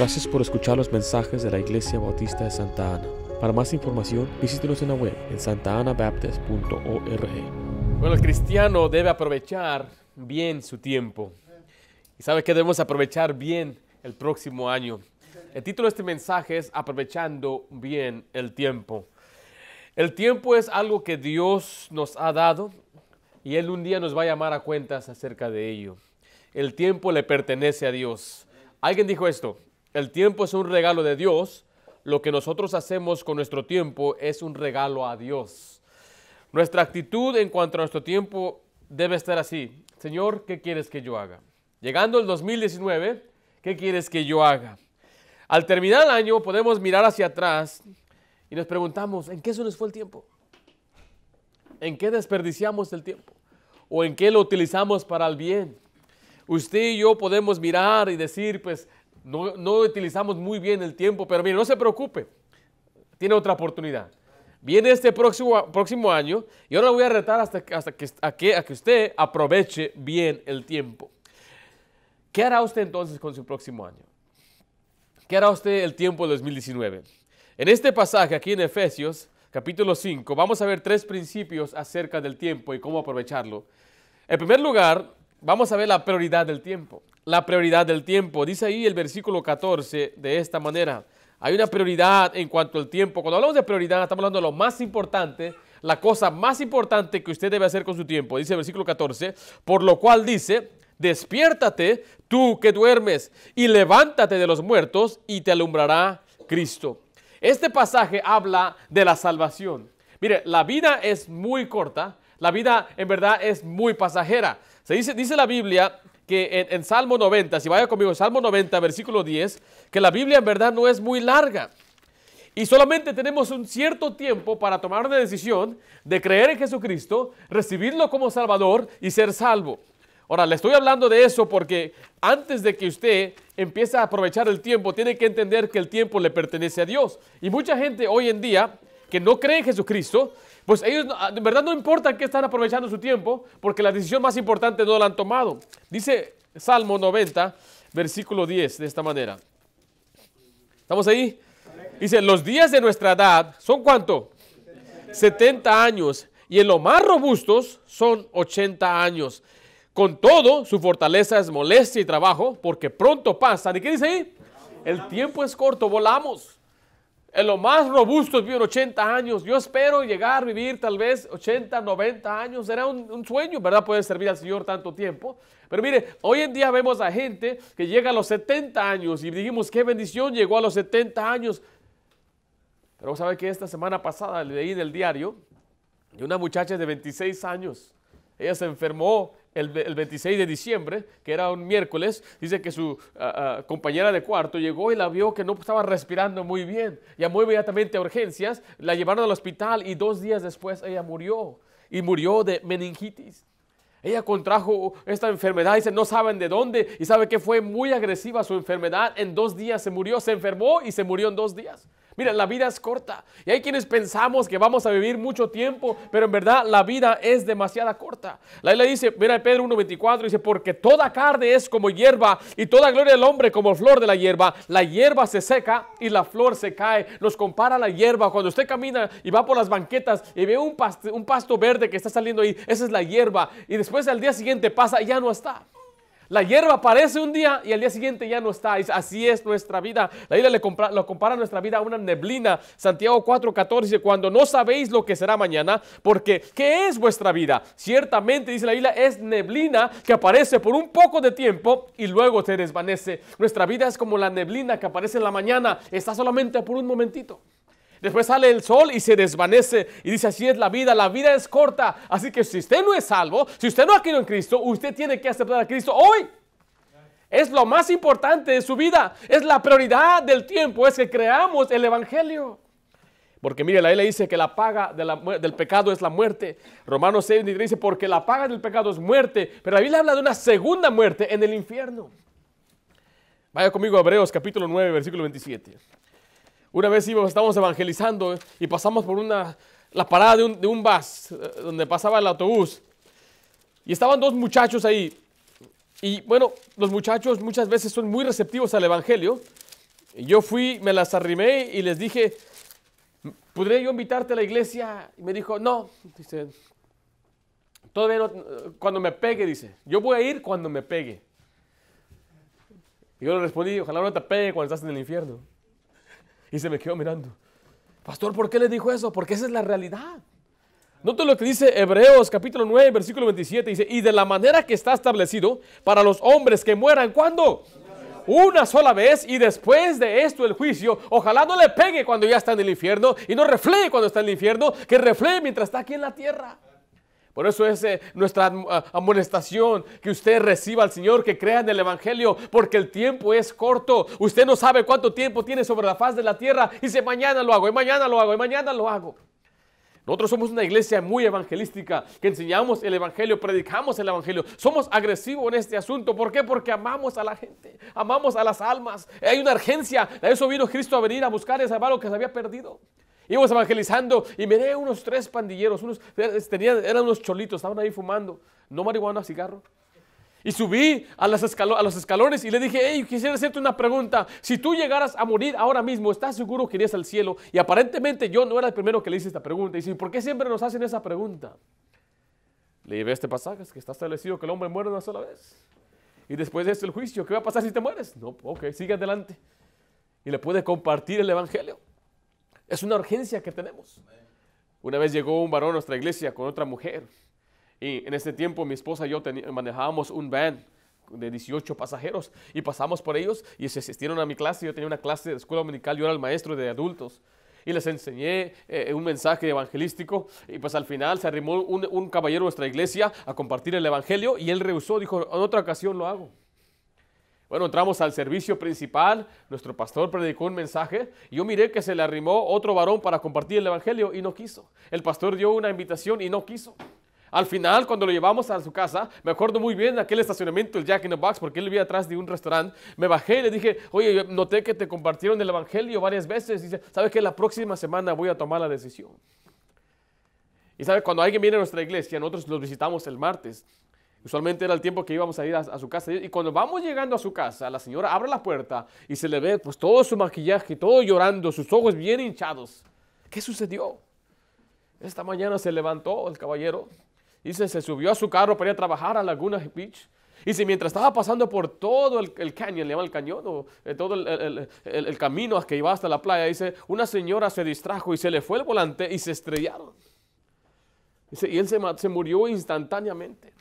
Gracias por escuchar los mensajes de la Iglesia Bautista de Santa Ana. Para más información, visítenos en la web en santaanabaptist.org. Bueno, el cristiano debe aprovechar bien su tiempo. ¿Y sabe que debemos aprovechar bien el próximo año? El título de este mensaje es Aprovechando bien el tiempo. El tiempo es algo que Dios nos ha dado y Él un día nos va a llamar a cuentas acerca de ello. El tiempo le pertenece a Dios. Alguien dijo esto, el tiempo es un regalo de Dios, lo que nosotros hacemos con nuestro tiempo es un regalo a Dios. Nuestra actitud en cuanto a nuestro tiempo debe estar así. Señor, ¿qué quieres que yo haga? Llegando el 2019, ¿qué quieres que yo haga? Al terminar el año podemos mirar hacia atrás y nos preguntamos, ¿en qué se nos fue el tiempo? ¿En qué desperdiciamos el tiempo? ¿O en qué lo utilizamos para el bien? Usted y yo podemos mirar y decir, pues, no, utilizamos muy bien el tiempo, pero mire, no se preocupe, tiene otra oportunidad. Viene este próximo, próximo año y ahora voy a retar hasta, hasta que, a, que, a que usted aproveche bien el tiempo. ¿Qué hará usted entonces con su próximo año? ¿Qué hará usted el tiempo de 2019? En este pasaje aquí en Efesios, capítulo 5, vamos a ver tres principios acerca del tiempo y cómo aprovecharlo. En primer lugar, vamos a ver la prioridad del tiempo la prioridad del tiempo. Dice ahí el versículo 14 de esta manera. Hay una prioridad en cuanto al tiempo. Cuando hablamos de prioridad, estamos hablando de lo más importante, la cosa más importante que usted debe hacer con su tiempo. Dice el versículo 14, por lo cual dice, despiértate tú que duermes y levántate de los muertos y te alumbrará Cristo. Este pasaje habla de la salvación. Mire, la vida es muy corta, la vida en verdad es muy pasajera. Se dice, dice la Biblia que en, Salmo 90, si vaya conmigo, Salmo 90, versículo 10, que la Biblia en verdad no es muy larga. Y solamente tenemos un cierto tiempo para tomar una decisión de creer en Jesucristo, recibirlo como Salvador y ser salvo. Ahora, le estoy hablando de eso porque antes de que usted empiece a aprovechar el tiempo, tiene que entender que el tiempo le pertenece a Dios. Y mucha gente hoy en día que no cree en Jesucristo, pues ellos en verdad no importa que están aprovechando su tiempo, porque la decisión más importante no la han tomado. Dice Salmo 90, versículo 10, de esta manera. ¿Estamos ahí? Dice, los días de nuestra edad son cuánto? 70 años. Y en lo más robustos son 80 años. Con todo, su fortaleza es molestia y trabajo, porque pronto pasa. ¿Y qué dice ahí? El tiempo es corto, volamos. En lo más robusto viven 80 años. Yo espero llegar a vivir tal vez 80, 90 años. Será un, sueño, ¿verdad? Poder servir al Señor tanto tiempo. Pero mire, hoy en día vemos a gente que llega a los 70 años y dijimos, qué bendición, llegó a los 70 años. Pero sabe que esta semana pasada leí en el diario de una muchacha de 26 años. Ella se enfermó el, 26 de diciembre, que era un miércoles, dice que su ah, ah, compañera de cuarto llegó y la vio que no estaba respirando muy bien. Llamó inmediatamente a urgencias, la llevaron al hospital y dos días después ella murió. Y murió de meningitis. Ella contrajo esta enfermedad y no saben de dónde y sabe que fue muy agresiva su enfermedad. En dos días se murió, se enfermó y se murió en dos días. Mira, la vida es corta y hay quienes pensamos que vamos a vivir mucho tiempo, pero en verdad la vida es demasiada corta. La Biblia dice, mira Pedro 1.24, dice, porque toda carne es como hierba y toda gloria del hombre como flor de la hierba. La hierba se seca y la flor se cae. Nos compara la hierba. Cuando usted camina y va por las banquetas y ve un pasto, un pasto verde que está saliendo ahí, esa es la hierba. Y después al día siguiente pasa y ya no está. La hierba aparece un día y al día siguiente ya no está. Así es nuestra vida. La Biblia le compara, lo compara nuestra vida a una neblina. Santiago 4:14 dice, cuando no sabéis lo que será mañana, porque ¿qué es vuestra vida? Ciertamente, dice la Biblia, es neblina que aparece por un poco de tiempo y luego se desvanece. Nuestra vida es como la neblina que aparece en la mañana. Está solamente por un momentito. Después sale el sol y se desvanece y dice, así es la vida, la vida es corta. Así que si usted no es salvo, si usted no ha creído en Cristo, usted tiene que aceptar a Cristo hoy. Es lo más importante de su vida. Es la prioridad del tiempo, es que creamos el Evangelio. Porque mire, la Biblia dice que la paga del pecado es la muerte. Romanos 6 dice, porque la paga del pecado es muerte. Pero la Biblia habla de una segunda muerte en el infierno. Vaya conmigo a Hebreos capítulo 9, versículo 27. Una vez íbamos, estábamos evangelizando y pasamos por una, la parada de un, de un bus, eh, donde pasaba el autobús. Y estaban dos muchachos ahí. Y bueno, los muchachos muchas veces son muy receptivos al Evangelio. Yo fui, me las arrimé y les dije, ¿podría yo invitarte a la iglesia? Y me dijo, no, dice, todavía no, cuando me pegue, dice, yo voy a ir cuando me pegue. Y yo le respondí, ojalá no te pegue cuando estás en el infierno. Y se me quedó mirando. Pastor, ¿por qué le dijo eso? Porque esa es la realidad. Note lo que dice Hebreos capítulo 9, versículo 27. Dice, y de la manera que está establecido para los hombres que mueran, ¿cuándo? Una sola vez y después de esto el juicio. Ojalá no le pegue cuando ya está en el infierno y no refleje cuando está en el infierno, que refleje mientras está aquí en la tierra. Por eso es eh, nuestra ah, amonestación que usted reciba al Señor, que crea en el Evangelio, porque el tiempo es corto. Usted no sabe cuánto tiempo tiene sobre la faz de la tierra y dice mañana lo hago, y mañana lo hago, y mañana lo hago. Nosotros somos una iglesia muy evangelística, que enseñamos el Evangelio, predicamos el Evangelio. Somos agresivos en este asunto. ¿Por qué? Porque amamos a la gente, amamos a las almas. Hay una urgencia. De eso vino Cristo a venir a buscar ese lo que se había perdido. Íbamos evangelizando y miré unos tres pandilleros, unos, tenían, eran unos cholitos, estaban ahí fumando, no marihuana, cigarro. Y subí a, los escalones y le dije, hey, quisiera hacerte una pregunta. Si tú llegaras a morir ahora mismo, ¿estás seguro que irías al cielo? Y aparentemente yo no era el primero que le hice esta pregunta. Y dice, ¿por qué siempre nos hacen esa pregunta? Le llevé este pasaje, que está establecido que el hombre muere una sola vez. Y después de esto el juicio, ¿qué va a pasar si te mueres? No, ok, sigue adelante. Y le puede compartir el Evangelio. Es una urgencia que tenemos. Una vez llegó un varón a nuestra iglesia con otra mujer. Y en ese tiempo mi esposa y yo manejábamos un van de 18 pasajeros y pasamos por ellos y se asistieron a mi clase. Yo tenía una clase de escuela dominical, yo era el maestro de adultos y les enseñé eh, un mensaje evangelístico y pues al final se arrimó un, caballero de nuestra iglesia a compartir el evangelio y él rehusó, dijo, en otra ocasión lo hago. Bueno, entramos al servicio principal, nuestro pastor predicó un mensaje y yo miré que se le arrimó otro varón para compartir el evangelio y no quiso. El pastor dio una invitación y no quiso. Al final, cuando lo llevamos a su casa, me acuerdo muy bien de aquel estacionamiento, el Jack in the Box, porque él vivía atrás de un restaurante. Me bajé y le dije, oye, noté que te compartieron el Evangelio varias veces. Y dice, ¿sabes qué? La próxima semana voy a tomar la decisión. Y sabe, cuando alguien viene a nuestra iglesia, nosotros los visitamos el martes. Usualmente era el tiempo que íbamos a ir a, su casa. Y cuando vamos llegando a su casa, la señora abre la puerta y se le ve pues todo su maquillaje, todo llorando, sus ojos bien hinchados. ¿Qué sucedió? Esta mañana se levantó el caballero y se, subió a su carro para ir a trabajar a Laguna Beach. Y si mientras estaba pasando por todo el, el cañón, le llama el cañón, o eh, todo el, camino que iba hasta la playa, dice, una señora se distrajo y se le fue el volante y se estrellaron. Y él se murió instantáneamente.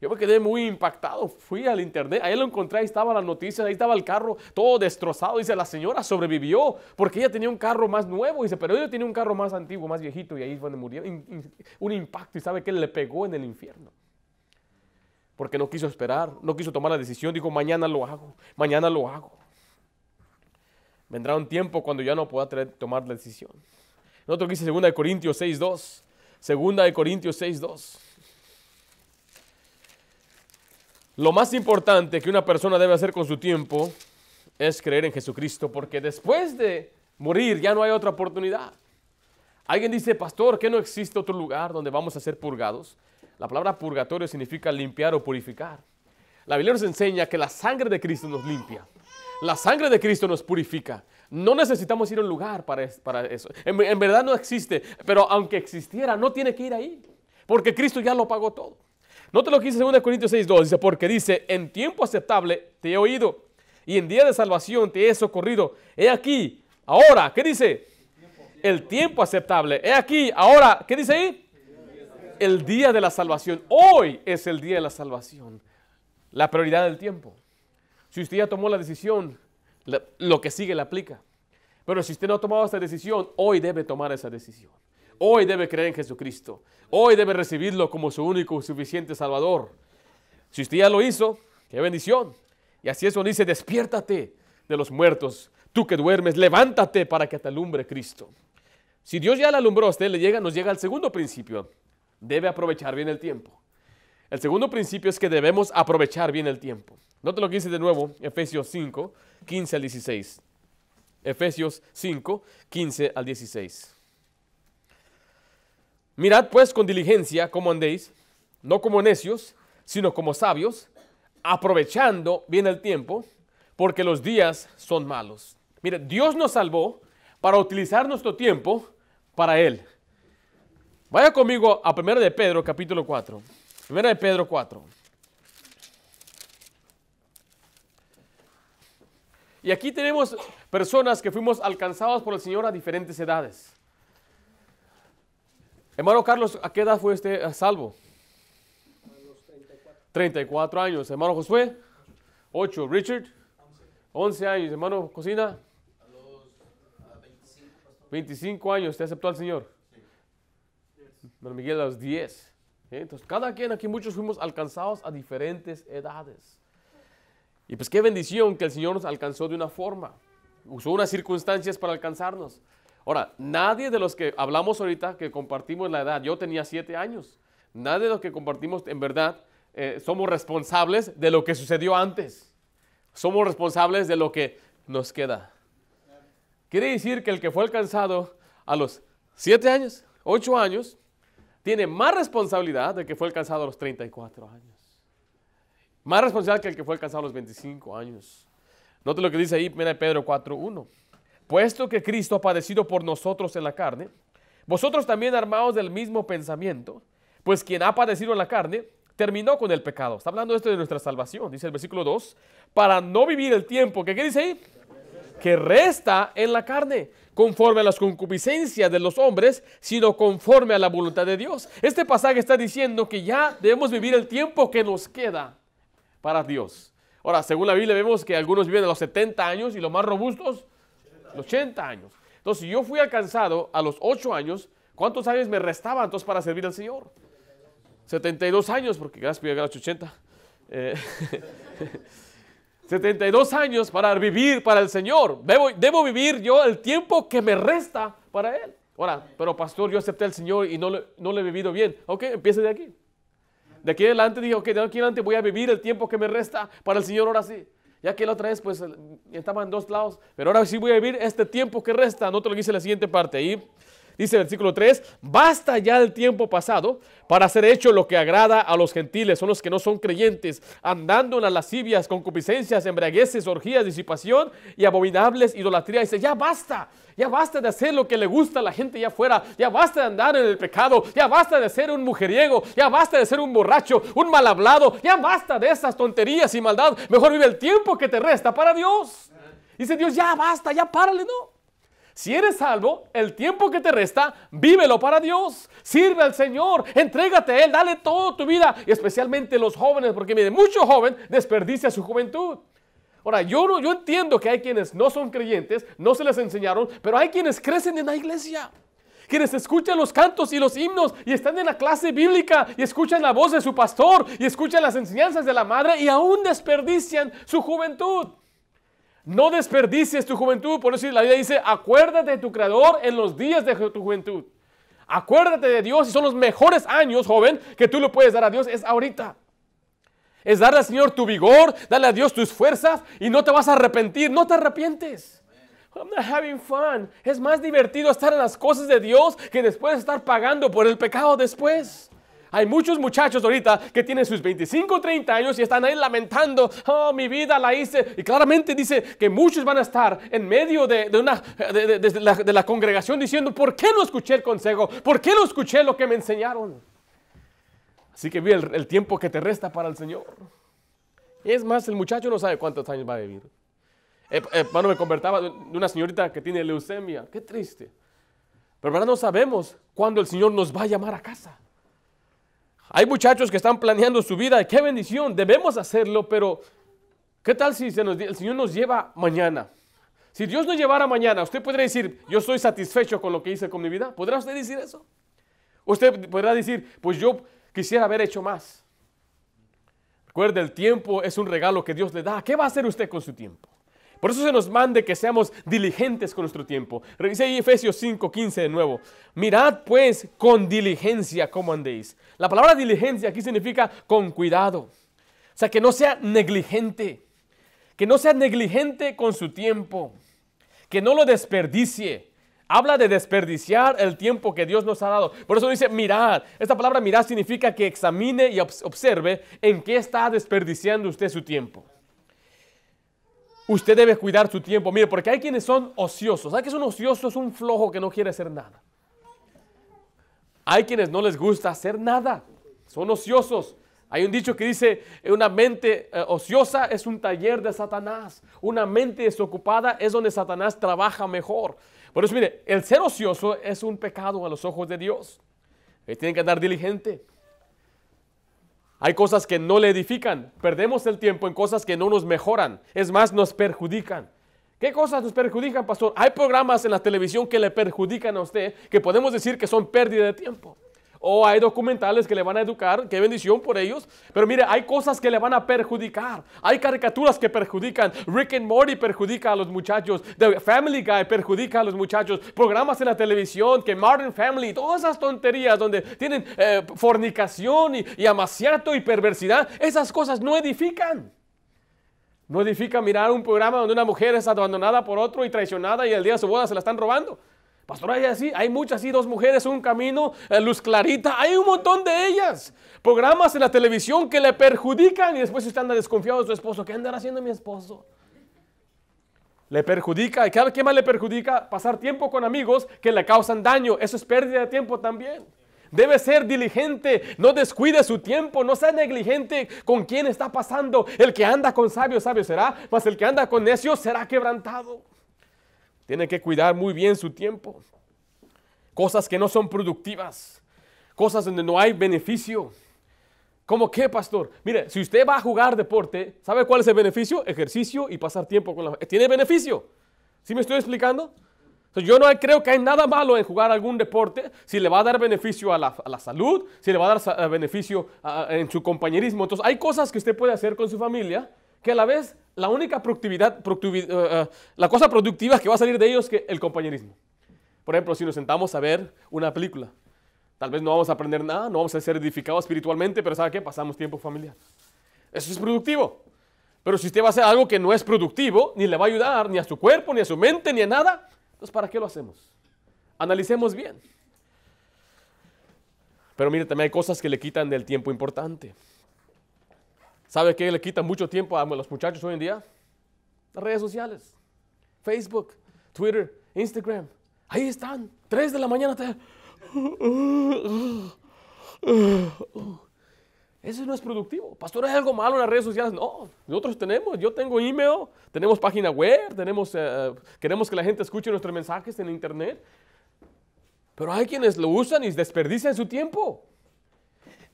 Yo me quedé muy impactado. Fui al internet, ahí lo encontré, ahí estaba la noticia, ahí estaba el carro todo destrozado. Dice, la señora sobrevivió porque ella tenía un carro más nuevo. Dice, pero ella tenía un carro más antiguo, más viejito y ahí fue donde murió. Un impacto y sabe que le pegó en el infierno. Porque no quiso esperar, no quiso tomar la decisión. Dijo, mañana lo hago, mañana lo hago. Vendrá un tiempo cuando ya no pueda tomar la decisión. Otro que dice 2 Corintios 6.2. 2 Corintios 6.2. Lo más importante que una persona debe hacer con su tiempo es creer en Jesucristo, porque después de morir ya no hay otra oportunidad. Alguien dice, pastor, que no existe otro lugar donde vamos a ser purgados. La palabra purgatorio significa limpiar o purificar. La Biblia nos enseña que la sangre de Cristo nos limpia. La sangre de Cristo nos purifica. No necesitamos ir a un lugar para, eso. En, en verdad no existe, pero aunque existiera, no tiene que ir ahí, porque Cristo ya lo pagó todo. Note lo que dice 2 Corintios 6.2, dice, porque dice, en tiempo aceptable te he oído y en día de salvación te he socorrido. He aquí, ahora, ¿qué dice? El tiempo aceptable. He aquí, ahora, ¿qué dice ahí? El día de la salvación. Hoy es el día de la salvación. La prioridad del tiempo. Si usted ya tomó la decisión, lo que sigue le aplica. Pero si usted no ha tomado esa decisión, hoy debe tomar esa decisión. Hoy debe creer en Jesucristo. Hoy debe recibirlo como su único y suficiente Salvador. Si usted ya lo hizo, qué bendición. Y así eso dice, despiértate de los muertos, tú que duermes, levántate para que te alumbre Cristo. Si Dios ya le alumbró a usted, le llega, nos llega al segundo principio. Debe aprovechar bien el tiempo. El segundo principio es que debemos aprovechar bien el tiempo. Note lo que dice de nuevo Efesios 5, 15 al 16. Efesios 5, 15 al 16. Mirad pues con diligencia cómo andéis, no como necios, sino como sabios, aprovechando bien el tiempo, porque los días son malos. Mire, Dios nos salvó para utilizar nuestro tiempo para Él. Vaya conmigo a 1 de Pedro, capítulo 4. 1 de Pedro 4. Y aquí tenemos personas que fuimos alcanzados por el Señor a diferentes edades. Hermano Carlos, ¿a qué edad fue usted a salvo? A los 34. 34 años. Hermano Josué, 8. Richard, 11 años. Hermano Cocina, a los 25, 25 años. ¿Usted aceptó al Señor? Sí. Hermano Miguel, a los 10. Entonces, cada quien aquí, muchos fuimos alcanzados a diferentes edades. Y pues qué bendición que el Señor nos alcanzó de una forma. Usó unas circunstancias para alcanzarnos. Ahora, nadie de los que hablamos ahorita, que compartimos la edad, yo tenía siete años, nadie de los que compartimos en verdad eh, somos responsables de lo que sucedió antes. Somos responsables de lo que nos queda. Quiere decir que el que fue alcanzado a los siete años, ocho años, tiene más responsabilidad de que fue alcanzado a los 34 años. Más responsable que el que fue alcanzado a los 25 años. Note lo que dice ahí, mira Pedro 4.1. Puesto que Cristo ha padecido por nosotros en la carne, vosotros también armados del mismo pensamiento, pues quien ha padecido en la carne, terminó con el pecado. Está hablando esto de nuestra salvación, dice el versículo 2, para no vivir el tiempo, que ¿qué dice ahí? Que resta en la carne, conforme a las concupiscencias de los hombres, sino conforme a la voluntad de Dios. Este pasaje está diciendo que ya debemos vivir el tiempo que nos queda para Dios. Ahora, según la Biblia vemos que algunos viven a los 70 años y los más robustos, 80 años. Entonces, si yo fui alcanzado a los 8 años, ¿cuántos años me restaban entonces para servir al Señor? 72 años, porque gracias por a los 80. 72 años para vivir para el Señor. Debo, vivir yo el tiempo que me resta para Él. Ahora, pero pastor, yo acepté al Señor y no, no le he vivido bien. Ok, empiece de aquí. De aquí adelante dije, ok, de aquí adelante voy a vivir el tiempo que me resta para el Señor ahora sí. Ya que la otra vez pues estaba en dos lados, pero ahora sí voy a vivir este tiempo que resta. No te lo dice la siguiente parte ahí. Dice el versículo 3, basta ya el tiempo pasado para hacer hecho lo que agrada a los gentiles, son los que no son creyentes, andando en las lascivias, concupiscencias, embriagueces, orgías, disipación y abominables idolatría. Dice, ya basta, ya basta de hacer lo que le gusta a la gente allá afuera. Ya basta de andar en el pecado. Ya basta de ser un mujeriego. Ya basta de ser un borracho, un mal hablado. Ya basta de esas tonterías y maldad. Mejor vive el tiempo que te resta para Dios. Dice Dios, ya basta, ya párale, ¿no? Si eres salvo, el tiempo que te resta, vívelo para Dios. Sirve al Señor, entrégate a Él, dale toda tu vida. Y especialmente los jóvenes, porque mire, mucho joven desperdicia su juventud. Ahora, yo, no, yo entiendo que hay quienes no son creyentes, no se les enseñaron, pero hay quienes crecen en la iglesia. Quienes escuchan los cantos y los himnos y están en la clase bíblica y escuchan la voz de su pastor y escuchan las enseñanzas de la madre y aún desperdician su juventud. No desperdicies tu juventud, por eso la Biblia dice, acuérdate de tu creador en los días de tu juventud. Acuérdate de Dios y son los mejores años, joven, que tú le puedes dar a Dios, es ahorita. Es darle al Señor tu vigor, darle a Dios tus fuerzas y no te vas a arrepentir, no te arrepientes. I'm not having fun. Es más divertido estar en las cosas de Dios que después estar pagando por el pecado después. Hay muchos muchachos ahorita que tienen sus 25, 30 años y están ahí lamentando, oh, mi vida la hice. Y claramente dice que muchos van a estar en medio de, una, de, la, de la congregación diciendo, ¿por qué no escuché el consejo? ¿Por qué no escuché lo que me enseñaron? Así que vi el, tiempo que te resta para el Señor. Es más, el muchacho no sabe cuántos años va a vivir. Eh, hermano, me convertaba de una señorita que tiene leucemia. Qué triste. Pero ahora no sabemos cuándo el Señor nos va a llamar a casa. Hay muchachos que están planeando su vida. Qué bendición. Debemos hacerlo, pero ¿qué tal si el Señor nos lleva mañana? Si Dios nos llevara mañana, usted podría decir, yo estoy satisfecho con lo que hice con mi vida. ¿Podrá usted decir eso? Usted podrá decir, pues yo quisiera haber hecho más. Recuerde, el tiempo es un regalo que Dios le da. ¿Qué va a hacer usted con su tiempo? Por eso se nos mande que seamos diligentes con nuestro tiempo. Revise ahí Efesios 5:15 de nuevo. Mirad pues con diligencia cómo andéis. La palabra diligencia aquí significa con cuidado. O sea, que no sea negligente. Que no sea negligente con su tiempo. Que no lo desperdicie. Habla de desperdiciar el tiempo que Dios nos ha dado. Por eso dice mirar. Esta palabra mirar significa que examine y observe en qué está desperdiciando usted su tiempo. Usted debe cuidar su tiempo. Mire, porque hay quienes son ociosos. ¿Sabe que es un ocioso? Es un flojo que no quiere hacer nada. Hay quienes no les gusta hacer nada. Son ociosos. Hay un dicho que dice, una mente eh, ociosa es un taller de Satanás. Una mente desocupada es donde Satanás trabaja mejor. Por eso, mire, el ser ocioso es un pecado a los ojos de Dios. Tiene tienen que andar diligente. Hay cosas que no le edifican. Perdemos el tiempo en cosas que no nos mejoran. Es más, nos perjudican. ¿Qué cosas nos perjudican, pastor? Hay programas en la televisión que le perjudican a usted, que podemos decir que son pérdida de tiempo o hay documentales que le van a educar, qué bendición por ellos. Pero mire, hay cosas que le van a perjudicar. Hay caricaturas que perjudican. Rick and Morty perjudica a los muchachos. The Family Guy perjudica a los muchachos. Programas en la televisión, que Modern Family, todas esas tonterías donde tienen eh, fornicación y, y amaciato y perversidad, esas cosas no edifican. No edifica mirar un programa donde una mujer es abandonada por otro y traicionada y el día de su boda se la están robando. Pastor, hay así, hay muchas así, dos mujeres, un camino, eh, luz clarita, hay un montón de ellas. Programas en la televisión que le perjudican y después usted anda desconfiado de su esposo. ¿Qué andará haciendo mi esposo? Le perjudica, ¿y qué más le perjudica? Pasar tiempo con amigos que le causan daño. Eso es pérdida de tiempo también. Debe ser diligente, no descuide su tiempo, no sea negligente con quien está pasando. El que anda con sabios, sabio será, mas el que anda con necios será quebrantado. Tiene que cuidar muy bien su tiempo. Cosas que no son productivas. Cosas donde no hay beneficio. ¿Cómo qué, pastor? Mire, si usted va a jugar deporte, ¿sabe cuál es el beneficio? Ejercicio y pasar tiempo con la... Tiene beneficio. ¿Sí me estoy explicando? yo no creo que hay nada malo en jugar algún deporte si le va a dar beneficio a la, salud, si le va a dar beneficio en su compañerismo. Entonces, hay cosas que usted puede hacer con su familia que a la vez la única productividad, eh, eh, la cosa productiva que va a salir de ellos es que el compañerismo. Por ejemplo, si nos sentamos a ver una película, tal vez no vamos a aprender nada, no vamos a ser edificados espiritualmente, pero ¿sabe qué? Pasamos tiempo familiar. Eso es productivo. Pero si usted va a hacer algo que no es productivo, ni le va a ayudar ni a su cuerpo, ni a su mente, ni a nada, entonces ¿para qué lo hacemos? Analicemos bien. Pero mire, también hay cosas que le quitan del tiempo importante. ¿Sabe qué le quita mucho tiempo a los muchachos hoy en día? Las redes sociales. Facebook, Twitter, Instagram. Ahí están. Tres de la mañana. Eso no es productivo. Pastor, ¿hay algo malo en las redes sociales? No, nosotros tenemos. Yo tengo email, tenemos página web, tenemos, eh, queremos que la gente escuche nuestros mensajes en internet. Pero hay quienes lo usan y desperdician su tiempo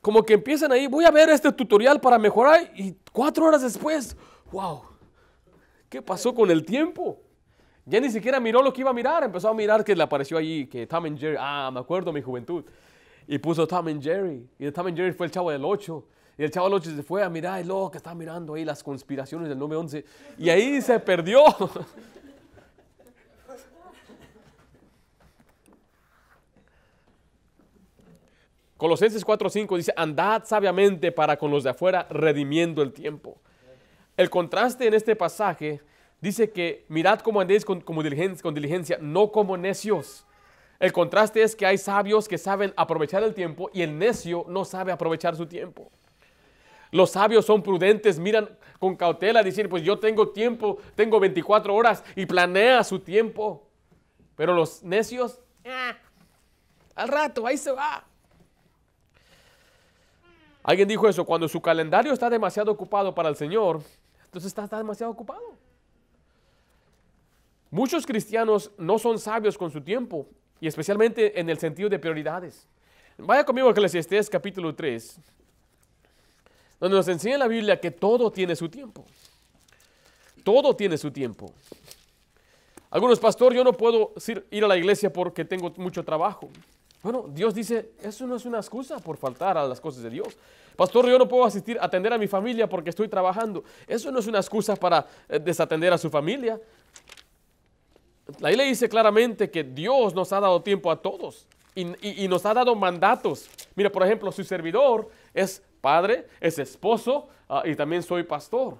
como que empiezan ahí, voy a ver este tutorial para mejorar y cuatro horas después, wow, ¿qué pasó con el tiempo? Ya ni siquiera miró lo que iba a mirar, empezó a mirar que le apareció allí, que Tom and Jerry, ah, me acuerdo mi juventud, y puso Tom and Jerry, y Tom and Jerry fue el chavo del 8, y el chavo del 8 se fue a mirar, y luego que estaba mirando ahí las conspiraciones del 9-11, y ahí se perdió. Colosenses 4:5 dice, andad sabiamente para con los de afuera, redimiendo el tiempo. El contraste en este pasaje dice que mirad cómo andéis con, diligencia, con diligencia, no como necios. El contraste es que hay sabios que saben aprovechar el tiempo y el necio no sabe aprovechar su tiempo. Los sabios son prudentes, miran con cautela, dicen, pues yo tengo tiempo, tengo 24 horas y planea su tiempo. Pero los necios, ah, al rato, ahí se va. Alguien dijo eso, cuando su calendario está demasiado ocupado para el Señor, entonces está, demasiado ocupado. Muchos cristianos no son sabios con su tiempo, y especialmente en el sentido de prioridades. Vaya conmigo a Eclesiastés capítulo 3, donde nos enseña la Biblia que todo tiene su tiempo. Todo tiene su tiempo. Algunos, pastor, yo no puedo ir a la iglesia porque tengo mucho trabajo. Bueno, Dios dice, eso no es una excusa por faltar a las cosas de Dios. Pastor, yo no puedo asistir a atender a mi familia porque estoy trabajando. Eso no es una excusa para eh, desatender a su familia. La le dice claramente que Dios nos ha dado tiempo a todos y, nos ha dado mandatos. Mira, por ejemplo, su servidor es padre, es esposo ah, y también soy pastor.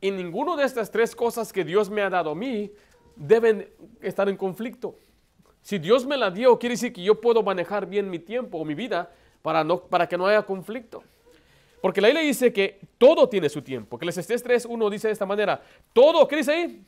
Y ninguno de estas tres cosas que Dios me ha dado a mí deben estar en conflicto. Si Dios me la dio, quiere decir que yo puedo manejar bien mi tiempo o mi vida para, no, para que no haya conflicto. Porque la Biblia dice que todo tiene su tiempo. Que les estés 3.1 dice de esta manera, todo, ¿qué dice ahí?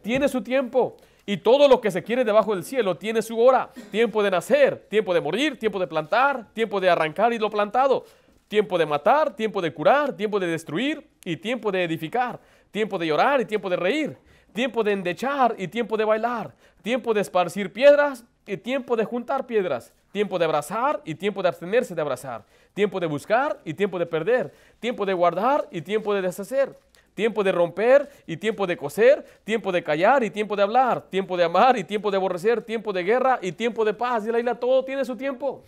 Tiene su tiempo. Y todo lo que se quiere debajo del cielo tiene su hora. Tiempo de nacer, tiempo de morir, tiempo de plantar, tiempo de arrancar y lo plantado. Tiempo de matar, tiempo de curar, tiempo de destruir y tiempo de edificar. Tiempo de llorar y tiempo de reír. Tiempo de endechar y tiempo de bailar. Tiempo de esparcir piedras y tiempo de juntar piedras. Tiempo de abrazar y tiempo de abstenerse de abrazar. Tiempo de buscar y tiempo de perder. Tiempo de guardar y tiempo de deshacer tiempo de romper y tiempo de coser, tiempo de callar y tiempo de hablar, tiempo de amar y tiempo de aborrecer, tiempo de guerra y tiempo de paz. Y la isla todo tiene su tiempo.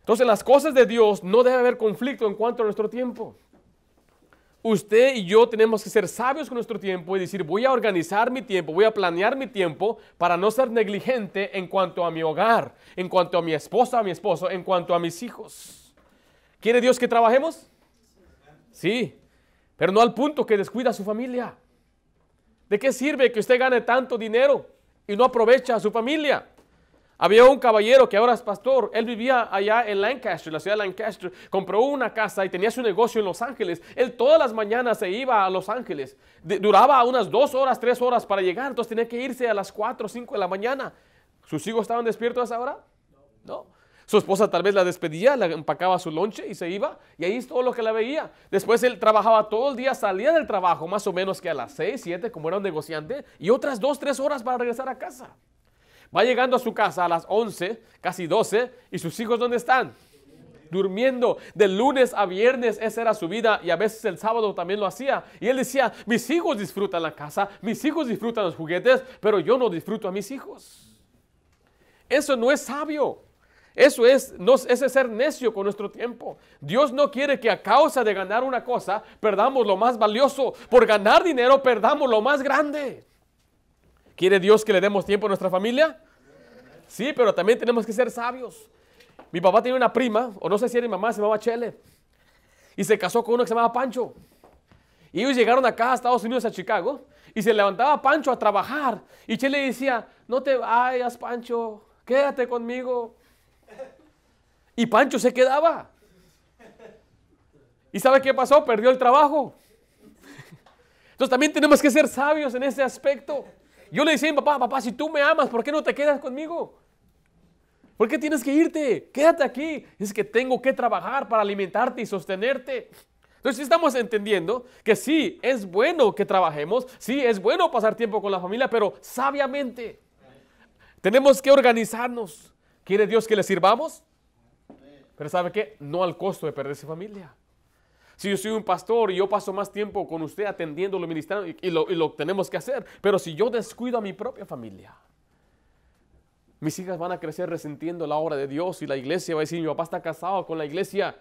Entonces, las cosas de Dios no debe haber conflicto en cuanto a nuestro tiempo. Usted y yo tenemos que ser sabios con nuestro tiempo y decir, voy a organizar mi tiempo, voy a planear mi tiempo para no ser negligente en cuanto a mi hogar, en cuanto a mi esposa, a mi esposo, en cuanto a mis hijos. ¿Quiere Dios que trabajemos? Sí, pero no al punto que descuida a su familia. ¿De qué sirve que usted gane tanto dinero y no aprovecha a su familia? Había un caballero que ahora es pastor, él vivía allá en Lancaster, la ciudad de Lancaster, compró una casa y tenía su negocio en Los Ángeles. Él todas las mañanas se iba a Los Ángeles, duraba unas dos horas, tres horas para llegar, entonces tenía que irse a las cuatro cinco de la mañana. ¿Sus hijos estaban despiertos a esa hora? No. Su esposa tal vez la despedía, la empacaba su lonche y se iba, y ahí es todo lo que la veía. Después él trabajaba todo el día, salía del trabajo más o menos que a las seis, siete, como era un negociante, y otras dos, tres horas para regresar a casa. Va llegando a su casa a las 11, casi 12, y sus hijos ¿dónde están? Durmiendo de lunes a viernes, esa era su vida, y a veces el sábado también lo hacía. Y él decía, mis hijos disfrutan la casa, mis hijos disfrutan los juguetes, pero yo no disfruto a mis hijos. Eso no es sabio. Eso es, ser necio con nuestro tiempo. Dios no quiere que a causa de ganar una cosa perdamos lo más valioso. Por ganar dinero perdamos lo más grande. ¿Quiere Dios que le demos tiempo a nuestra familia? Sí, pero también tenemos que ser sabios. Mi papá tenía una prima, o no sé si era mi mamá, se llamaba Chele. Y se casó con uno que se llamaba Pancho. Y ellos llegaron acá a Estados Unidos, a Chicago, y se levantaba Pancho a trabajar. Y Chele decía, no te vayas, Pancho, quédate conmigo. Y Pancho se quedaba. ¿Y sabe qué pasó? Perdió el trabajo. Entonces también tenemos que ser sabios en ese aspecto. Yo le decía a mi papá, papá, si tú me amas, ¿por qué no te quedas conmigo? ¿Por qué tienes que irte? Quédate aquí. Es que tengo que trabajar para alimentarte y sostenerte. Entonces estamos entendiendo que sí, es bueno que trabajemos, sí, es bueno pasar tiempo con la familia, pero sabiamente. Tenemos que organizarnos. ¿Quiere Dios que le sirvamos? Pero ¿sabe qué? No al costo de perder su familia. Si yo soy un pastor y yo paso más tiempo con usted atendiendo lo ministerial y, lo, y lo tenemos que hacer, pero si yo descuido a mi propia familia, mis hijas van a crecer resintiendo la obra de Dios y la iglesia va a decir, mi papá está casado con la iglesia.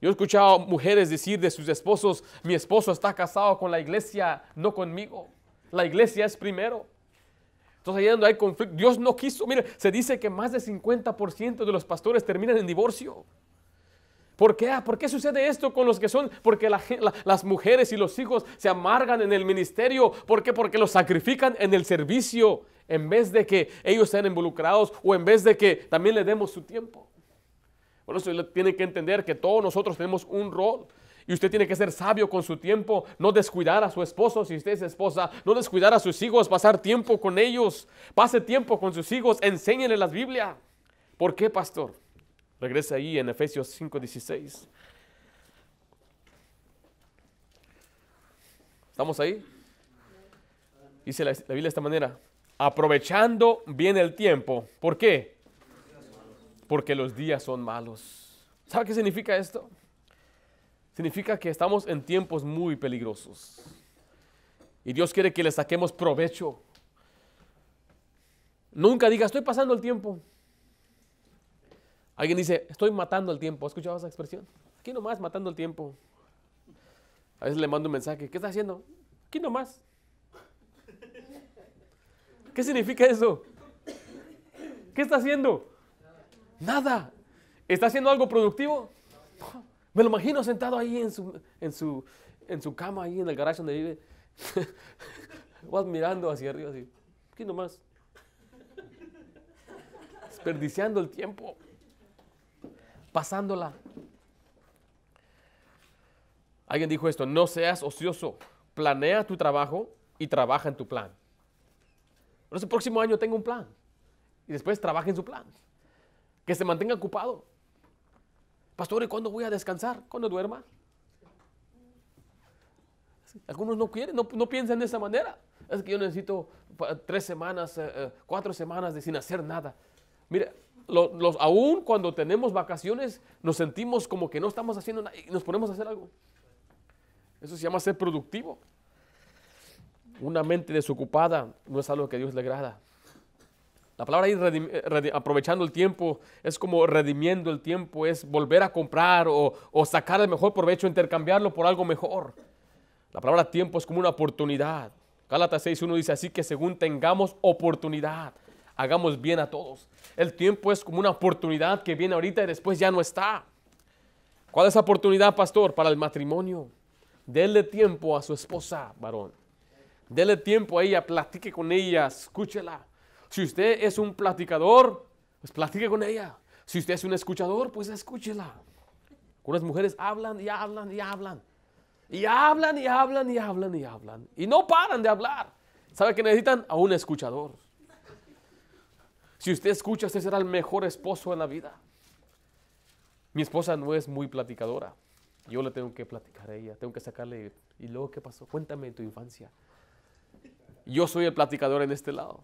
Yo he escuchado mujeres decir de sus esposos, mi esposo está casado con la iglesia, no conmigo. La iglesia es primero. Entonces ahí donde hay conflicto, Dios no quiso. Mire, se dice que más del 50% de los pastores terminan en divorcio. ¿Por qué? ¿Por qué sucede esto con los que son? Porque las mujeres y los hijos se amargan en el ministerio. ¿Por qué? Porque los sacrifican en el servicio en vez de que ellos sean involucrados o en vez de que también le demos su tiempo. Por eso tiene que entender que todos nosotros tenemos un rol. Y usted tiene que ser sabio con su tiempo, no descuidar a su esposo si usted es esposa, no descuidar a sus hijos, pasar tiempo con ellos, pase tiempo con sus hijos, enséñenle la Biblia. ¿Por qué, pastor? Regresa ahí en Efesios 5:16. ¿Estamos ahí? Dice la, la, Biblia de esta manera, aprovechando bien el tiempo. ¿Por qué? Porque los días son malos. ¿Sabe qué significa esto? Significa que estamos en tiempos muy peligrosos. Y Dios quiere que le saquemos provecho. Nunca diga, estoy pasando el tiempo. Alguien dice, estoy matando el tiempo. ¿Has escuchado esa expresión? Aquí nomás, matando el tiempo. A veces le mando un mensaje, ¿qué está haciendo? Aquí nomás. ¿Qué significa eso? ¿Qué está haciendo? Nada. ¿Está haciendo algo productivo? Me lo imagino sentado ahí en su, en su, en su cama, ahí en el garaje donde vive. Vas mirando hacia arriba, así. Aquí nomás. Desperdiciando el tiempo pasándola. Alguien dijo esto, no seas ocioso, planea tu trabajo y trabaja en tu plan. Por el próximo año tenga un plan y después trabaje en su plan. Que se mantenga ocupado. Pastor, ¿y cuándo voy a descansar? Cuando duerma. Algunos no quieren, no, no piensan de esa manera. Es que yo necesito tres semanas, eh, eh, cuatro semanas de sin hacer nada. Mire, los, aún cuando tenemos vacaciones, nos sentimos como que no estamos haciendo nada y nos ponemos a hacer algo. Eso se llama ser productivo. Una mente desocupada no es algo que Dios le agrada. La palabra ahí, eh, aprovechando el tiempo, es como redimiendo el tiempo, es volver a comprar o, o sacar el mejor provecho, intercambiarlo por algo mejor. La palabra tiempo es como una oportunidad. Gálatas 6.1 dice así que según tengamos oportunidad, hagamos bien a todos. El tiempo es como una oportunidad que viene ahorita y después ya no está. ¿Cuál es la oportunidad, pastor? Para el matrimonio. Dele tiempo a su esposa, varón. Dele tiempo a ella, platique con ella, escúchela. Si usted es un platicador, pues platique con ella. Si usted es un escuchador, pues escúchela. Unas mujeres hablan y hablan y hablan. Y hablan y hablan y hablan y hablan. Y no paran de hablar. ¿Sabe que necesitan? A un escuchador. Si usted escucha, usted será el mejor esposo en la vida. Mi esposa no es muy platicadora. Yo le tengo que platicar a ella, tengo que sacarle. ¿Y luego qué pasó? Cuéntame tu infancia. Yo soy el platicador en este lado.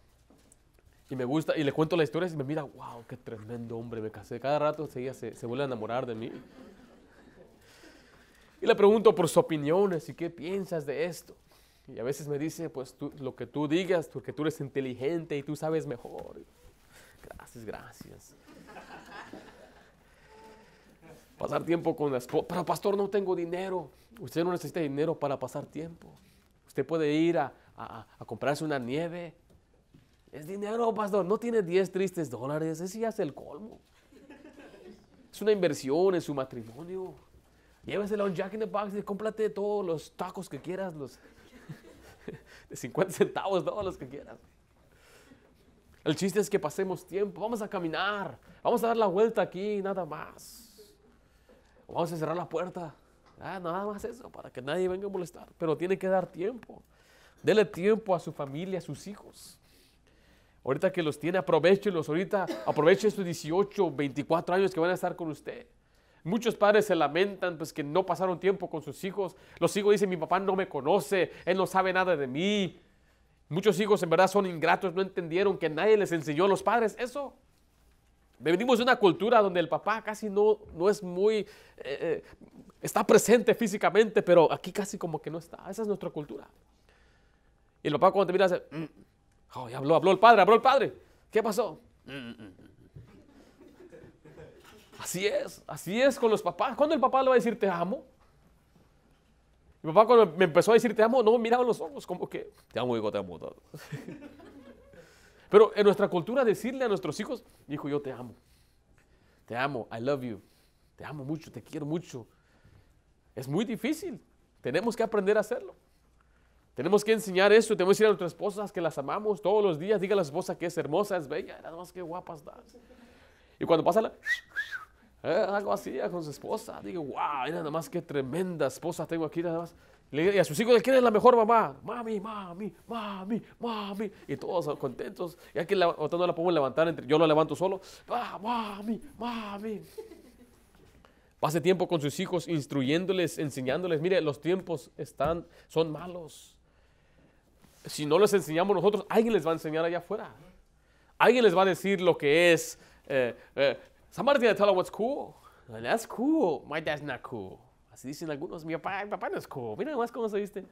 Y me gusta, y le cuento la historia y me mira, wow, qué tremendo hombre me casé. Cada rato ella se, se vuelve a enamorar de mí. Y le pregunto por sus opiniones y qué piensas de esto. Y a veces me dice, pues tú, lo que tú digas, porque tú eres inteligente y tú sabes mejor. Gracias, gracias. Pasar tiempo con la esposa. Pero pastor, no tengo dinero. Usted no necesita dinero para pasar tiempo. Usted puede ir a, a, comprarse una nieve. Es dinero, pastor. No tiene 10 tristes dólares. Ese ya es el colmo. Es una inversión en su matrimonio. Llévesela a un Jack in the Box y cómprate todos los tacos que quieras, los de 50 centavos, todos los que quieras. El chiste es que pasemos tiempo, vamos a caminar, vamos a dar la vuelta aquí, nada más. Vamos a cerrar la puerta. Ah, nada más eso, para que nadie venga a molestar. Pero tiene que dar tiempo. Dele tiempo a su familia, a sus hijos. Ahorita que los tiene, aprovechelos. Ahorita aproveche estos 18, 24 años que van a estar con usted. Muchos padres se lamentan pues que no pasaron tiempo con sus hijos. Los hijos dicen, mi papá no me conoce, él no sabe nada de mí. Muchos hijos en verdad son ingratos, no entendieron que nadie les enseñó a los padres eso. Venimos de una cultura donde el papá casi no, no es muy, eh, eh, está presente físicamente, pero aquí casi como que no está. Esa es nuestra cultura. Y el papá cuando te mira dice, mm, oh, habló, habló el padre, habló el padre. ¿Qué pasó? Así es, así es con los papás. ¿Cuándo el papá le va a decir te amo? Mi papá cuando me empezó a decir te amo, no me miraba los ojos como que te amo, hijo, te amo. Todo. Pero en nuestra cultura decirle a nuestros hijos, hijo, yo te amo. Te amo, I love you. Te amo mucho, te quiero mucho. Es muy difícil. Tenemos que aprender a hacerlo. Tenemos que enseñar eso. Tenemos que decir a nuestras esposas que las amamos todos los días. Diga a la esposa que es hermosa, es bella. Nada más que guapas das. Y cuando pasa la... Eh, algo así con su esposa. Digo, wow, nada más que tremenda esposa tengo aquí, nada más. Y a sus hijos, ¿quién es la mejor mamá? Mami, mami, mami, mami. Y todos contentos. Y aquí la, no la podemos levantar, entre, yo lo levanto solo. Ah, mami, mami. Pase tiempo con sus hijos, instruyéndoles, enseñándoles. Mire, los tiempos están, son malos. Si no les enseñamos nosotros, alguien les va a enseñar allá afuera. Alguien les va a decir lo que es eh, eh, Somebody's gonna tell her what's cool. That's cool. My dad's not cool. Así dicen algunos. Mi papá, mi papá no es cool. Mira nomás cómo se viste.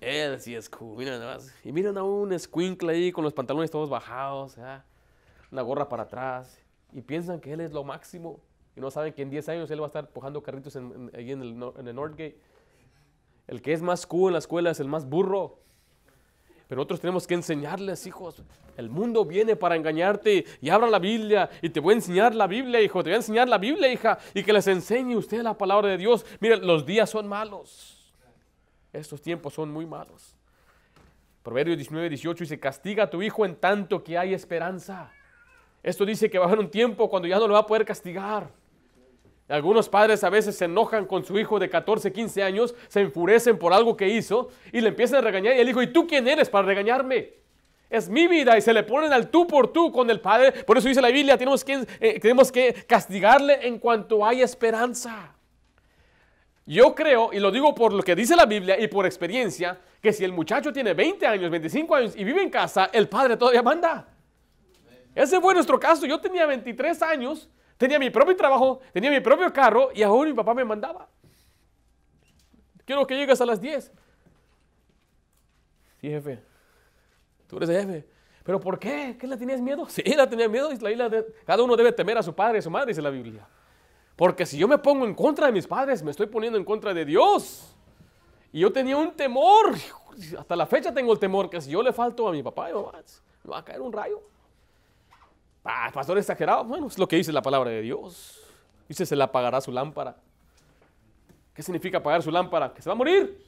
Él sí es cool. Mira nomás. Y miran a un squinkle ahí con los pantalones todos bajados. Una gorra para atrás. Y piensan que él es lo máximo. Y no saben que en 10 años él va a estar pujando carritos en, ahí en el, en el Northgate. El que es más cool en la escuela es el más burro. Pero nosotros tenemos que enseñarles, hijos. El mundo viene para engañarte y abra la Biblia y te voy a enseñar la Biblia, hijo. Te voy a enseñar la Biblia, hija. Y que les enseñe usted la palabra de Dios. Miren, los días son malos. Estos tiempos son muy malos. Proverbios 19, 18 dice, castiga a tu hijo en tanto que hay esperanza. Esto dice que va a haber un tiempo cuando ya no lo va a poder castigar. Algunos padres a veces se enojan con su hijo de 14, 15 años, se enfurecen por algo que hizo y le empiezan a regañar y el hijo, ¿y tú quién eres para regañarme? Es mi vida y se le ponen al tú por tú con el Padre. Por eso dice la Biblia, tenemos que, eh, tenemos que castigarle en cuanto hay esperanza. Yo creo, y lo digo por lo que dice la Biblia y por experiencia, que si el muchacho tiene 20 años, 25 años y vive en casa, el Padre todavía manda. Ese fue nuestro caso. Yo tenía 23 años Tenía mi propio trabajo, tenía mi propio carro y aún mi papá me mandaba. Quiero que llegues a las 10. Sí, jefe. Tú eres el jefe. ¿Pero por qué? ¿Qué la tenías miedo? Sí, la tenía miedo. cada uno debe temer a su padre y a su madre, dice la Biblia. Porque si yo me pongo en contra de mis padres, me estoy poniendo en contra de Dios. Y yo tenía un temor. Hasta la fecha tengo el temor que si yo le falto a mi papá y mamá, me va a caer un rayo. Ah, pastor exagerado. Bueno, es lo que dice la palabra de Dios. Dice, se le apagará su lámpara. ¿Qué significa apagar su lámpara? Que se va a morir.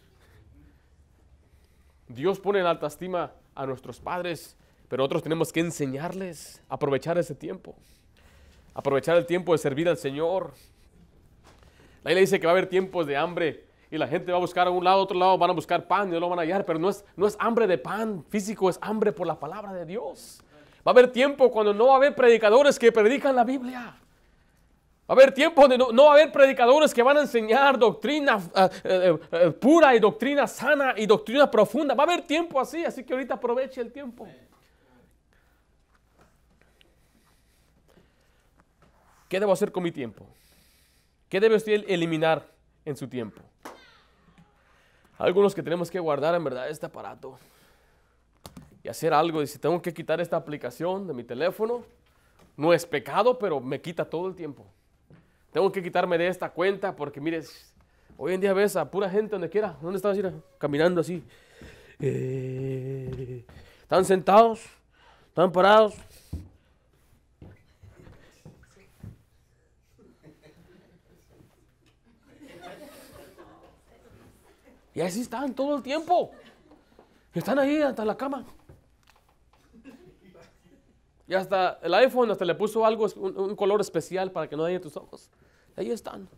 Dios pone en alta estima a nuestros padres, pero otros tenemos que enseñarles a aprovechar ese tiempo. Aprovechar el tiempo de servir al Señor. La Biblia dice que va a haber tiempos de hambre y la gente va a buscar a un lado, a otro lado, van a buscar pan y no lo van a hallar, pero no es, no es hambre de pan físico, es hambre por la palabra de Dios. Va a haber tiempo cuando no va a haber predicadores que predican la Biblia. Va a haber tiempo donde no, va a haber predicadores que van a enseñar doctrina eh, eh, eh, pura y doctrina sana y doctrina profunda. Va a haber tiempo así, así que ahorita aproveche el tiempo. ¿Qué debo hacer con mi tiempo? ¿Qué debe usted eliminar en su tiempo? Algunos que tenemos que guardar en verdad este aparato y hacer algo. Y si tengo que quitar esta aplicación de mi teléfono, no es pecado, pero me quita todo el tiempo. Tengo que quitarme de esta cuenta porque, mire, hoy en día ves a pura gente donde quiera. ¿Dónde estás? Caminando así. Eh, están sentados, están parados. Y así están todo el tiempo. Están ahí hasta la cama. Y hasta el iPhone hasta le puso algo, un, color especial para que no dañe tus ojos. Ahí están.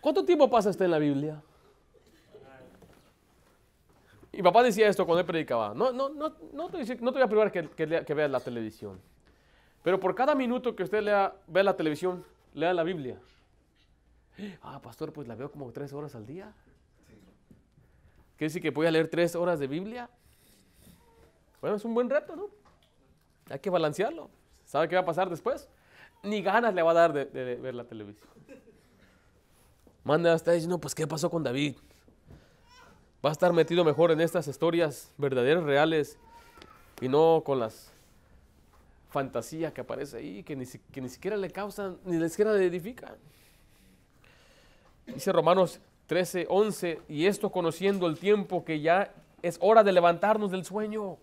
¿Cuánto tiempo pasa usted en la Biblia? Mi papá decía esto cuando él predicaba. No, no, no, no, te, no te voy a probar que, que, veas la televisión. Pero por cada minuto que usted lea, vea la televisión, lea la Biblia. Ah, pastor, pues la veo como tres horas al día. ¿Quiere decir que voy a leer tres horas de Biblia? Bueno, es un buen reto, ¿no? Hay que balancearlo. ¿Sabe qué va a pasar después? Ni ganas le va a dar de, ver la televisión. Manda hasta diciendo, pues, ¿qué pasó con David? Va a estar metido mejor en estas historias verdaderas, reales, y no con las fantasías que aparece ahí, que ni, que ni siquiera le causan, ni siquiera le edifican. Dice Romanos 13, 11, y esto conociendo el tiempo que ya es hora de levantarnos del sueño.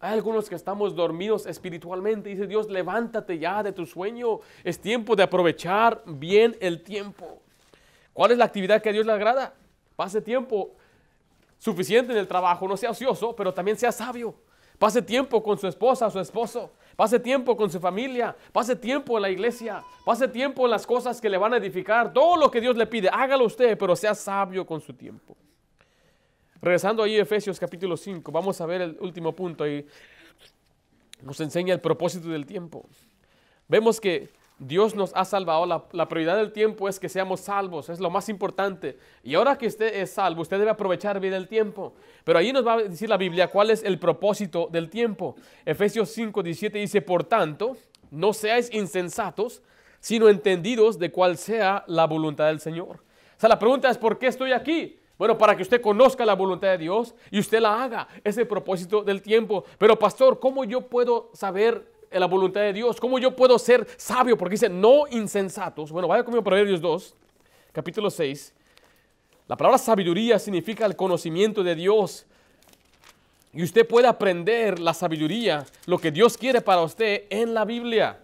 Hay algunos que estamos dormidos espiritualmente. Dice Dios, levántate ya de tu sueño. Es tiempo de aprovechar bien el tiempo. ¿Cuál es la actividad que a Dios le agrada? Pase tiempo suficiente en el trabajo, no sea ocioso, pero también sea sabio. Pase tiempo con su esposa, su esposo. Pase tiempo con su familia, pase tiempo en la iglesia, pase tiempo en las cosas que le van a edificar. Todo lo que Dios le pide, hágalo usted, pero sea sabio con su tiempo. Regresando ahí a Efesios capítulo 5, vamos a ver el último punto ahí. Nos enseña el propósito del tiempo. Vemos que Dios nos ha salvado. La, prioridad del tiempo es que seamos salvos, es lo más importante. Y ahora que usted es salvo, usted debe aprovechar bien el tiempo. Pero ahí nos va a decir la Biblia cuál es el propósito del tiempo. Efesios 5, 17 dice, por tanto, no seáis insensatos, sino entendidos de cuál sea la voluntad del Señor. O sea, la pregunta es, ¿por qué estoy aquí? Bueno, para que usted conozca la voluntad de Dios y usted la haga. Es el propósito del tiempo. Pero pastor, ¿cómo yo puedo saber la voluntad de Dios? ¿Cómo yo puedo ser sabio? Porque dice, no insensatos. Bueno, vaya conmigo a Proverbios 2, capítulo 6. La palabra sabiduría significa el conocimiento de Dios. Y usted puede aprender la sabiduría, lo que Dios quiere para usted en la Biblia.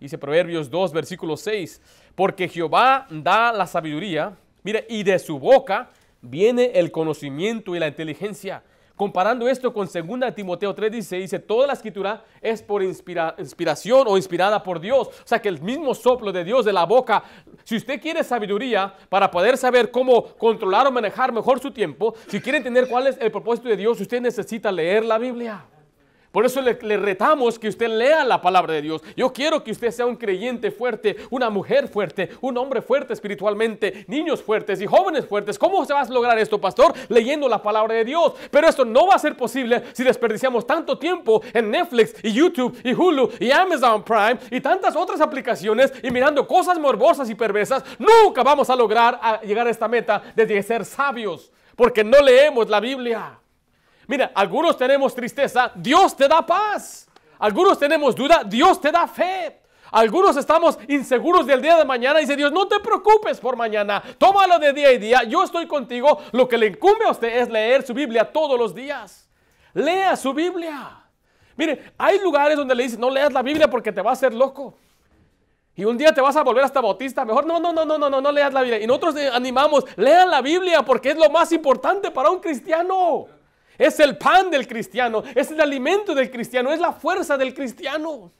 Dice Proverbios 2, versículo 6. Porque Jehová da la sabiduría, mire, y de su boca viene el conocimiento y la inteligencia. Comparando esto con 2 Timoteo 3:16, dice, toda la escritura es por inspiración o inspirada por Dios. O sea que el mismo soplo de Dios de la boca, si usted quiere sabiduría para poder saber cómo controlar o manejar mejor su tiempo, si quiere entender cuál es el propósito de Dios, usted necesita leer la Biblia. Por eso le, retamos que usted lea la palabra de Dios. Yo quiero que usted sea un creyente fuerte, una mujer fuerte, un hombre fuerte espiritualmente, niños fuertes y jóvenes fuertes. ¿Cómo se va a lograr esto, pastor? Leyendo la palabra de Dios. Pero esto no va a ser posible si desperdiciamos tanto tiempo en Netflix y YouTube y Hulu y Amazon Prime y tantas otras aplicaciones y mirando cosas morbosas y perversas. Nunca vamos a lograr llegar a esta meta de ser sabios porque no leemos la Biblia. Mira, algunos tenemos tristeza, Dios te da paz. Algunos tenemos duda, Dios te da fe. Algunos estamos inseguros del día de mañana y dice Dios, no te preocupes por mañana, tómalo de día y día, yo estoy contigo. Lo que le incumbe a usted es leer su Biblia todos los días. Lea su Biblia. Mire, hay lugares donde le dicen, no leas la Biblia porque te va a hacer loco. Y un día te vas a volver hasta bautista. Mejor no, no, no, no, no, no, no leas la Biblia. Y nosotros animamos, lean la Biblia porque es lo más importante para un cristiano. Es el pan del cristiano, es el alimento del cristiano, es la fuerza del cristiano.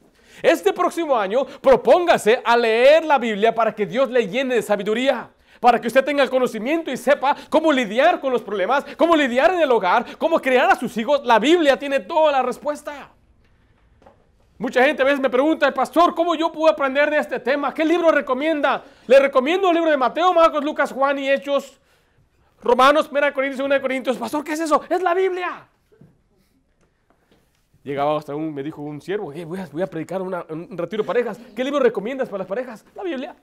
Este próximo año propóngase a leer la Biblia para que Dios le llene de sabiduría para que usted tenga el conocimiento y sepa cómo lidiar con los problemas, cómo lidiar en el hogar, cómo crear a sus hijos. La Biblia tiene toda la respuesta. Mucha gente a veces me pregunta, pastor, ¿cómo yo puedo aprender de este tema? ¿Qué libro recomienda? Le recomiendo el libro de Mateo, Marcos, Lucas, Juan y Hechos. Romanos, 1 Corintios, 1 Corintios, pastor, ¿qué es eso? Es la Biblia. Llegaba hasta un, me dijo un siervo, voy, a, predicar un retiro de parejas. ¿Qué libro recomiendas para las parejas? La Biblia.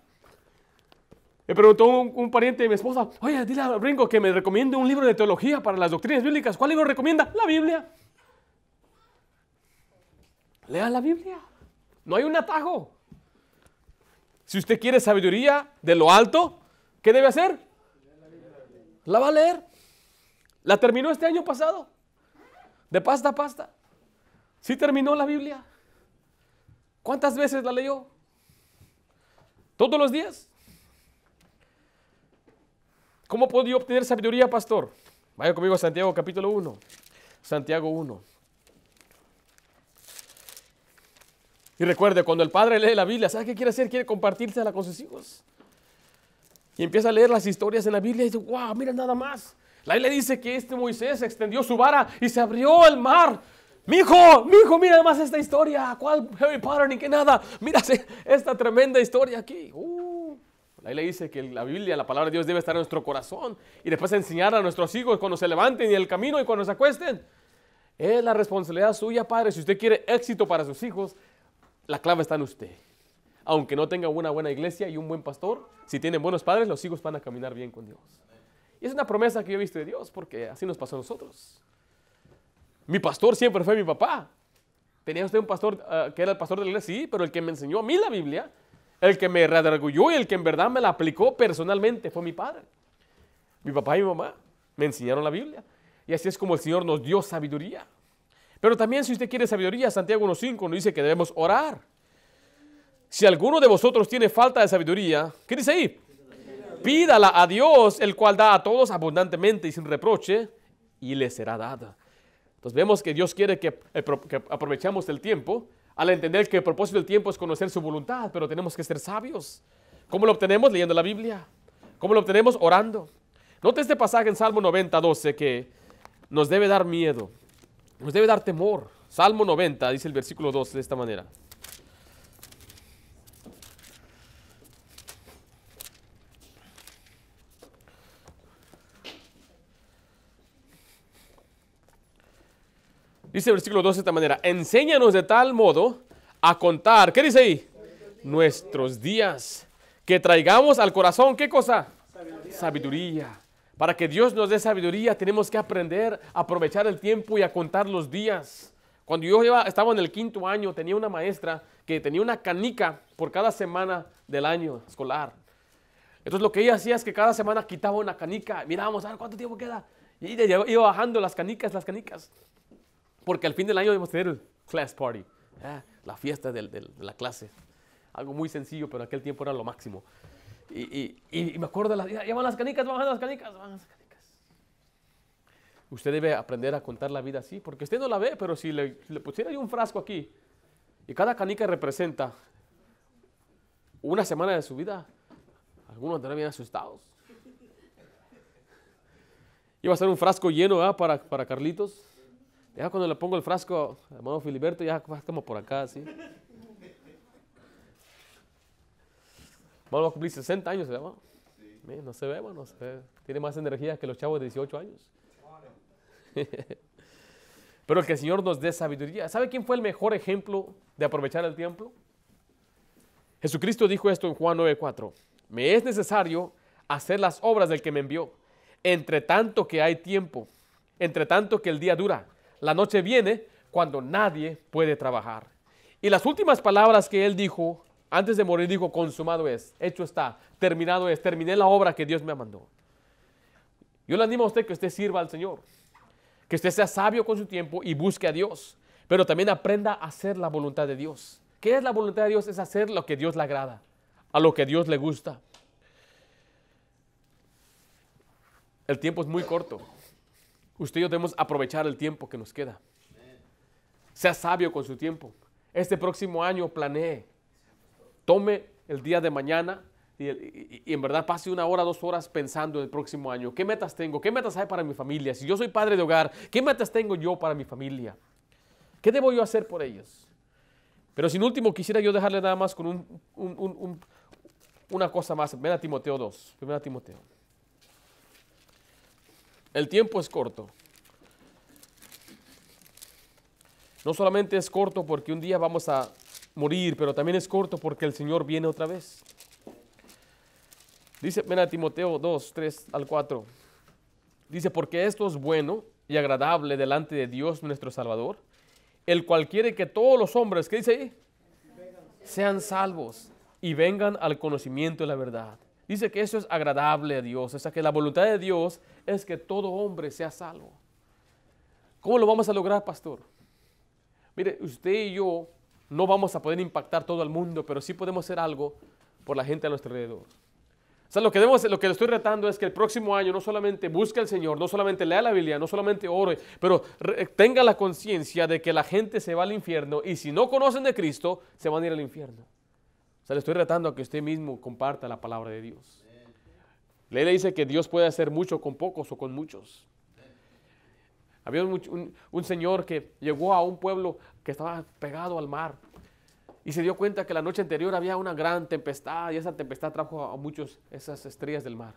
Me preguntó un, pariente de mi esposa, oye, dile a Ringo que me recomiende un libro de teología para las doctrinas bíblicas. ¿Cuál libro recomienda? La Biblia. Lea la Biblia. No hay un atajo. Si usted quiere sabiduría de lo alto, ¿qué debe hacer? La va a leer. La terminó este año pasado. De pasta a pasta. Sí terminó la Biblia. ¿Cuántas veces la leyó? ¿Todos los días? ¿Cómo podía obtener sabiduría, pastor? Vaya conmigo a Santiago capítulo 1. Santiago 1. Y recuerde, cuando el padre lee la Biblia, ¿sabe qué quiere hacer? Quiere compartírsela con sus hijos. Y empieza a leer las historias en la Biblia y dice, wow, mira nada más. La Biblia dice que este Moisés extendió su vara y se abrió el mar. Mi hijo, mi hijo, mira más esta historia. ¿Cuál Harry Potter ni que nada? Mira esta tremenda historia aquí. Uh. La Biblia dice que la Biblia, la palabra de Dios debe estar en nuestro corazón y después enseñar a nuestros hijos cuando se levanten y el camino y cuando se acuesten. Es la responsabilidad suya, padre. Si usted quiere éxito para sus hijos, la clave está en usted aunque no tenga una buena iglesia y un buen pastor, si tienen buenos padres, los hijos van a caminar bien con Dios. Y es una promesa que yo he visto de Dios, porque así nos pasó a nosotros. Mi pastor siempre fue mi papá. Tenía usted un pastor ah, que era el pastor de la iglesia, sí, pero el que me enseñó a mí la Biblia, el que me redargulló y el que en verdad me la aplicó personalmente fue mi padre. Mi papá y mi mamá me enseñaron la Biblia. Y así es como el Señor nos dio sabiduría. Pero también si usted quiere sabiduría, Santiago 1.5 nos dice que debemos orar. Si alguno de vosotros tiene falta de sabiduría, ¿qué dice ahí? Pídala a Dios, el cual da a todos abundantemente y sin reproche, y le será dada. Entonces vemos que Dios quiere que, eh, aprovechemos el tiempo, al entender que el propósito del tiempo es conocer su voluntad, pero tenemos que ser sabios. ¿Cómo lo obtenemos? Leyendo la Biblia. ¿Cómo lo obtenemos? Orando. Note este pasaje en Salmo 90, 12 que nos debe dar miedo, nos debe dar temor. Salmo 90, dice el versículo 12 de esta manera. Dice el versículo 12 de esta manera, enséñanos de tal modo a contar, ¿qué dice ahí? Nuestros días, que traigamos al corazón, ¿qué cosa? Sabiduría. Para que Dios nos dé sabiduría, tenemos que aprender a aprovechar el tiempo y a contar los días. Cuando yo estaba en el quinto año, tenía una maestra que tenía una canica por cada semana del año escolar. Entonces lo que ella hacía es que cada semana quitaba una canica, mirábamos, a ver cuánto tiempo queda. Y ella iba bajando las canicas, las canicas. Porque al fin del año debemos tener el class party, la fiesta de la clase. Algo muy sencillo, pero aquel tiempo era lo máximo. Y, me acuerdo, las, ya van las canicas, van las canicas, van las canicas. Usted debe aprender a contar la vida así, porque usted no la ve, pero si le, le pusiera un frasco aquí y cada canica representa una semana de su vida, algunos andarán bien asustados. Iba a ser un frasco lleno ¿verdad? para, para Carlitos. Ya cuando le pongo el frasco a hermano Filiberto, ya va como por acá, así. Vamos a cumplir 60 años, ¿verdad? Sí. No se ve, no se ve. Tiene más energía que los chavos de 18 años. Pero que el Señor nos dé sabiduría. ¿Sabe quién fue el mejor ejemplo de aprovechar el tiempo? Jesucristo dijo esto en Juan 9:4. Me es necesario hacer las obras del que me envió, entre tanto que hay tiempo, entre tanto que el día dura. La noche viene cuando nadie puede trabajar. Y las últimas palabras que él dijo antes de morir, dijo, consumado es, hecho está, terminado es, terminé la obra que Dios me mandó. Yo le animo a usted que usted sirva al Señor que usted sea sabio con su tiempo y busque a Dios, pero también aprenda a hacer la voluntad de Dios. ¿Qué es la voluntad de Dios? Es hacer lo que Dios le agrada, a lo que Dios le gusta. El tiempo es muy corto. Usted y yo debemos aprovechar el tiempo que nos queda. Sea sabio con su tiempo. Este próximo año planee. Tome el día de mañana y, en verdad pase una hora, dos horas pensando en el próximo año. ¿Qué metas tengo? ¿Qué metas hay para mi familia? Si yo soy padre de hogar, ¿qué metas tengo yo para mi familia? ¿Qué debo yo hacer por ellos? Pero sin último, quisiera yo dejarle nada más con un, una cosa más. Ven a Timoteo 2. Primera Timoteo. El tiempo es corto. No solamente es corto porque un día vamos a morir, pero también es corto porque el Señor viene otra vez. Dice, ven a Timoteo 2, 3 al 4. Dice, porque esto es bueno y agradable delante de Dios nuestro Salvador, el cual quiere que todos los hombres, ¿qué dice ahí? Sean salvos y vengan al conocimiento de la verdad. Dice que eso es agradable a Dios, o sea que la voluntad de Dios es que todo hombre sea salvo. ¿Cómo lo vamos a lograr, pastor? Mire, usted y yo no vamos a poder impactar todo el mundo, pero sí podemos hacer algo por la gente a nuestro alrededor. O sea, lo que, debemos, lo que le estoy retando es que el próximo año no solamente busque al Señor, no solamente lea la Biblia, no solamente ore, pero tenga la conciencia de que la gente se va al infierno y si no conocen de Cristo, se van a ir al infierno. Le estoy retando a que usted mismo comparta la palabra de Dios. Le dice que Dios puede hacer mucho con pocos o con muchos. Había un señor que llegó a un pueblo que estaba pegado al mar y se dio cuenta que la noche anterior había una gran tempestad y esa tempestad trajo a muchos esas estrellas del mar.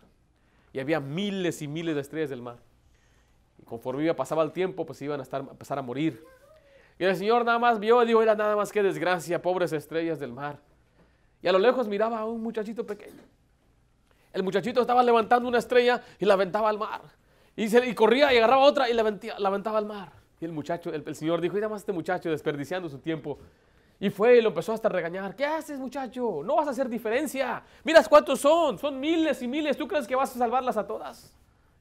Y había miles y miles de estrellas del mar. Y conforme iba, pasaba el tiempo, pues iban a, estar, a empezar a morir. Y el Señor nada más vio y dijo, era nada más que desgracia, pobres estrellas del mar. Y a lo lejos miraba a un muchachito pequeño. El muchachito estaba levantando una estrella y la aventaba al mar. Y, se, y corría y agarraba otra y la, aventaba al mar. Y el muchacho, el, el Señor dijo, mira más este muchacho desperdiciando su tiempo y fue y lo empezó hasta a regañar. ¿Qué haces, muchacho? No vas a hacer diferencia. Miras cuántos son. Son miles y miles. ¿Tú crees que vas a salvarlas a todas?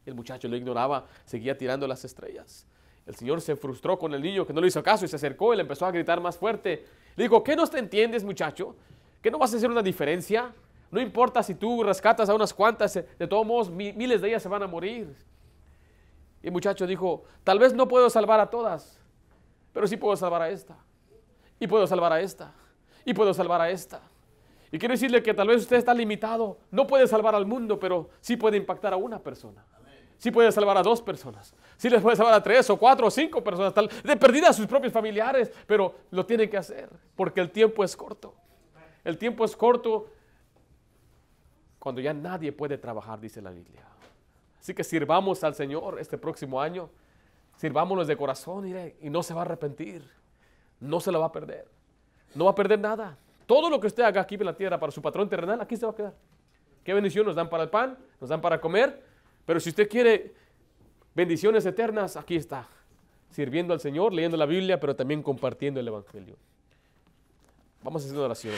Y el muchacho lo ignoraba, seguía tirando las estrellas. El Señor se frustró con el niño que no le hizo caso y se acercó y le empezó a gritar más fuerte. Le dijo, ¿qué no te entiendes, muchacho? ¿Que no vas a hacer una diferencia? No importa si tú rescatas a unas cuantas, de todos modos miles de ellas se van a morir. Y el muchacho dijo, tal vez no puedo salvar a todas, pero sí puedo salvar a esta y puedo salvar a esta, y puedo salvar a esta. Y quiero decirle que tal vez usted está limitado, no puede salvar al mundo, pero sí puede impactar a una persona. Sí puede salvar a dos personas. Sí les puede salvar a tres o cuatro o cinco personas, tal, de perdida a sus propios familiares, pero lo tiene que hacer porque el tiempo es corto. El tiempo es corto cuando ya nadie puede trabajar, dice la Biblia. Así que sirvamos al Señor este próximo año, sirvámonos de corazón y no se va a arrepentir no se la va a perder. No va a perder nada. Todo lo que usted haga aquí en la tierra para su patrón terrenal, aquí se va a quedar. Qué bendición nos dan para el pan, nos dan para comer, pero si usted quiere bendiciones eternas, aquí está. Sirviendo al Señor, leyendo la Biblia, pero también compartiendo el Evangelio. Vamos a hacer